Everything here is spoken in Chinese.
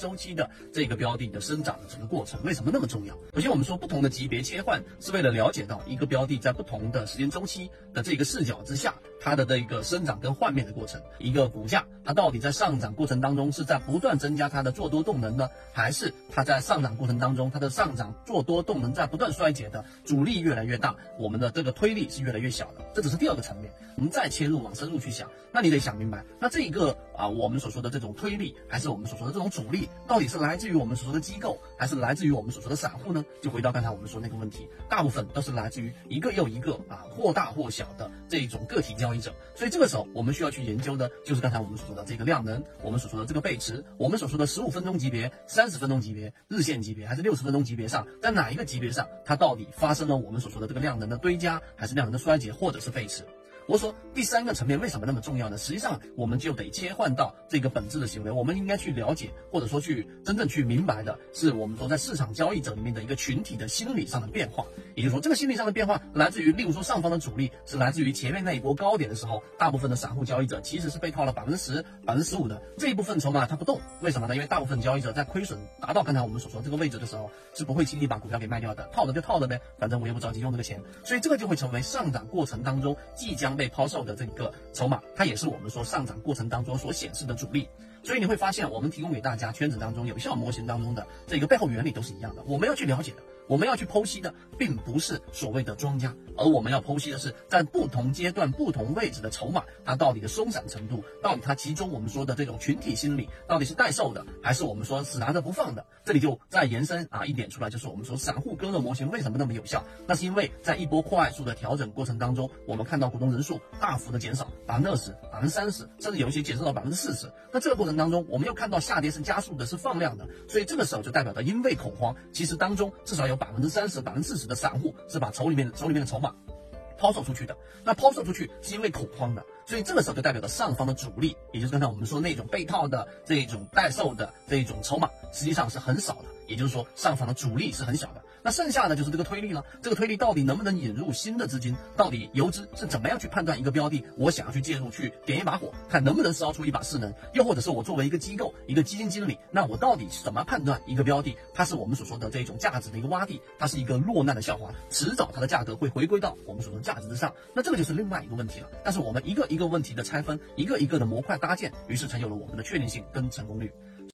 周期的这个标的的生长的整个过程，为什么那么重要？首先，我们说不同的级别切换是为了了解到一个标的在不同的时间周期的这个视角之下，它的这个生长跟换面的过程。一个股价它到底在上涨过程当中是在不断增加它的做多动能呢，还是它在上涨过程当中它的上涨做多动能在不断衰竭的，阻力越来越大，我们的这个推力是越来越小的。这只是第二个层面。我们再切入往深入去想，那你得想明白，那这一个啊，我们所说的这种推力，还是我们所说的这种阻力，到底是来自于我们所说的机构，还是来自于我们所说的散户呢？就回到刚才我们说那个问题，大部分都是来自于一个又一个啊，或大或小的这种个体交易者。所以这个时候，我们需要去研究的，就是刚才我们所说的这个量能，我们所说的这个背驰，我们所说的十五分钟级别、三十分钟级别、日线级别，还是六十分钟级别上，在哪一个级别上，它到底发生了我们所说的这个量能的堆加，还是量能的衰竭，或者是背驰？我说第三个层面为什么那么重要呢？实际上我们就得切换到这个本质的行为，我们应该去了解，或者说去真正去明白的是，我们说在市场交易者里面的一个群体的心理上的变化。也就是说，这个心理上的变化来自于，例如说上方的阻力是来自于前面那一波高点的时候，大部分的散户交易者其实是被套了百分之十、百分之十五的这一部分筹码它不动，为什么呢？因为大部分交易者在亏损达到刚才我们所说这个位置的时候，是不会轻易把股票给卖掉的，套着就套着呗，反正我也不着急用这个钱，所以这个就会成为上涨过程当中即将被抛售的这个。筹码，它也是我们说上涨过程当中所显示的主力，所以你会发现，我们提供给大家圈子当中有效模型当中的这个背后原理都是一样的，我们要去了解的。我们要去剖析的，并不是所谓的庄家，而我们要剖析的是，在不同阶段、不同位置的筹码，它到底的松散程度，到底它其中我们说的这种群体心理，到底是待售的，还是我们说死拿着不放的？这里就再延伸啊一点出来，就是我们说散户割肉模型为什么那么有效？那是因为在一波快速的调整过程当中，我们看到股东人数大幅的减少，百分之二十、百分之三十，甚至有一些减少到百分之四十。那这个过程当中，我们又看到下跌是加速的，是放量的，所以这个时候就代表着因为恐慌，其实当中至少有。百分之三十、百分之四十的散户是把手里面手里面的筹码抛售出去的。那抛售出去是因为恐慌的，所以这个时候就代表着上方的主力，也就是刚才我们说那种被套的这种待售的这种筹码，实际上是很少的。也就是说，上方的主力是很小的。那剩下的就是这个推力了。这个推力到底能不能引入新的资金？到底游资是怎么样去判断一个标的？我想要去介入，去点一把火，看能不能烧出一把势能？又或者是我作为一个机构、一个基金经理，那我到底怎么判断一个标的？它是我们所说的这种价值的一个洼地，它是一个落难的笑话，迟早它的价格会回归到我们所说价值之上。那这个就是另外一个问题了。但是我们一个一个问题的拆分，一个一个的模块搭建，于是才有了我们的确定性跟成功率。